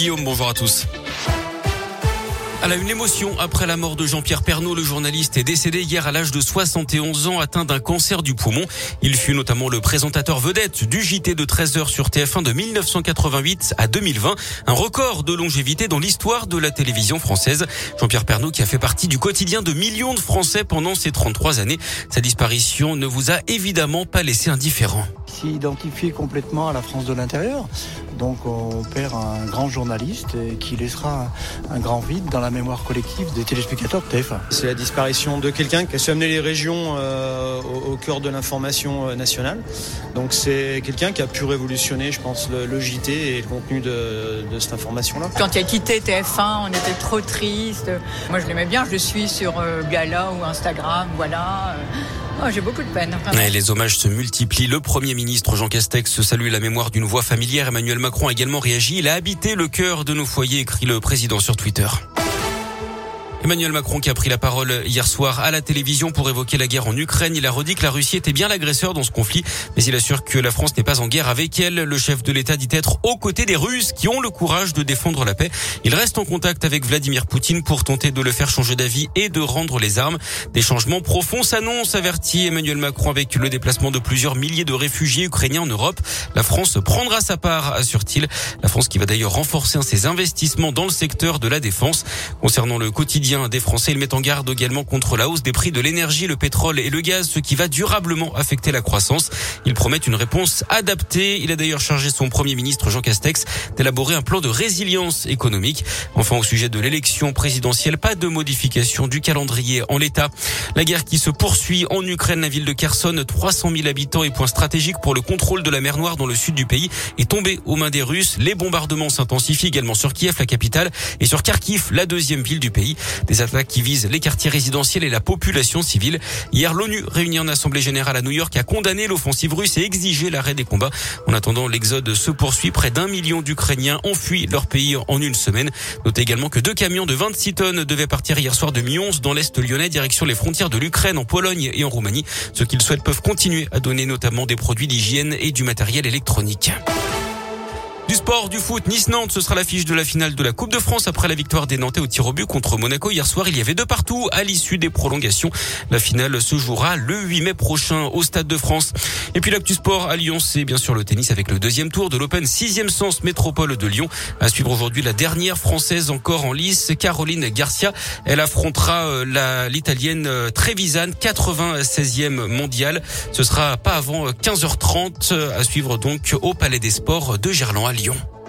Guillaume, bonjour à tous. Une émotion après la mort de Jean-Pierre Pernaud. Le journaliste est décédé hier à l'âge de 71 ans, atteint d'un cancer du poumon. Il fut notamment le présentateur vedette du JT de 13 heures sur TF1 de 1988 à 2020. Un record de longévité dans l'histoire de la télévision française. Jean-Pierre Pernaud qui a fait partie du quotidien de millions de Français pendant ces 33 années. Sa disparition ne vous a évidemment pas laissé indifférent. S'identifier complètement à la France de l'intérieur. Donc on perd un grand journaliste qui laissera un grand vide dans la mémoire collective des téléspectateurs de TF1. C'est la disparition de quelqu'un qui a su amener les régions euh, au, cœur de l'information euh, nationale. Donc c'est quelqu'un qui a pu révolutionner, je pense, le, JT et le contenu de, cette information-là. Quand il a quitté TF1, on était trop triste. Moi je l'aimais bien, je le suis sur euh, Gala ou Instagram, voilà. Oh, j'ai beaucoup de peine. les hommages se multiplient. Le Premier ministre Jean Castex salue la mémoire d'une voix familière. Emmanuel Macron a également réagi. Il a habité le cœur de nos foyers, écrit le président sur Twitter. Emmanuel Macron qui a pris la parole hier soir à la télévision pour évoquer la guerre en Ukraine. Il a redit que la Russie était bien l'agresseur dans ce conflit, mais il assure que la France n'est pas en guerre avec elle. Le chef de l'État dit être aux côtés des Russes qui ont le courage de défendre la paix. Il reste en contact avec Vladimir Poutine pour tenter de le faire changer d'avis et de rendre les armes. Des changements profonds s'annoncent, avertit Emmanuel Macron avec le déplacement de plusieurs milliers de réfugiés ukrainiens en Europe. La France prendra sa part, assure-t-il. La France qui va d'ailleurs renforcer ses investissements dans le secteur de la défense. Concernant le quotidien des Français. Il met en garde également contre la hausse des prix de l'énergie, le pétrole et le gaz, ce qui va durablement affecter la croissance. Il promet une réponse adaptée. Il a d'ailleurs chargé son premier ministre Jean Castex d'élaborer un plan de résilience économique. Enfin, au sujet de l'élection présidentielle, pas de modification du calendrier en l'état. La guerre qui se poursuit en Ukraine, la ville de Kherson, 300 000 habitants et point stratégique pour le contrôle de la mer Noire dans le sud du pays, est tombée aux mains des Russes. Les bombardements s'intensifient également sur Kiev, la capitale, et sur Kharkiv, la deuxième ville du pays. Des attaques qui visent les quartiers résidentiels et la population civile. Hier, l'ONU, réunie en Assemblée générale à New York, a condamné l'offensive russe et exigé l'arrêt des combats. En attendant, l'exode se poursuit. Près d'un million d'Ukrainiens ont fui leur pays en une semaine. Notez également que deux camions de 26 tonnes devaient partir hier soir de Mions dans l'Est lyonnais, direction les frontières de l'Ukraine, en Pologne et en Roumanie. Ceux qu'ils souhaitent peuvent continuer à donner notamment des produits d'hygiène et du matériel électronique. Du sport, du foot, Nice-Nantes, ce sera l'affiche de la finale de la Coupe de France après la victoire des Nantais au tir au but contre Monaco. Hier soir, il y avait deux partout à l'issue des prolongations. La finale se jouera le 8 mai prochain au Stade de France. Et puis l'actu sport à Lyon, c'est bien sûr le tennis avec le deuxième tour de l'Open 6e sens métropole de Lyon. À suivre aujourd'hui la dernière française encore en lice, Caroline Garcia. Elle affrontera euh, l'italienne euh, Trevisan, 96e mondiale. Ce sera pas avant 15h30 euh, à suivre donc au Palais des Sports de Gerland à Lyon.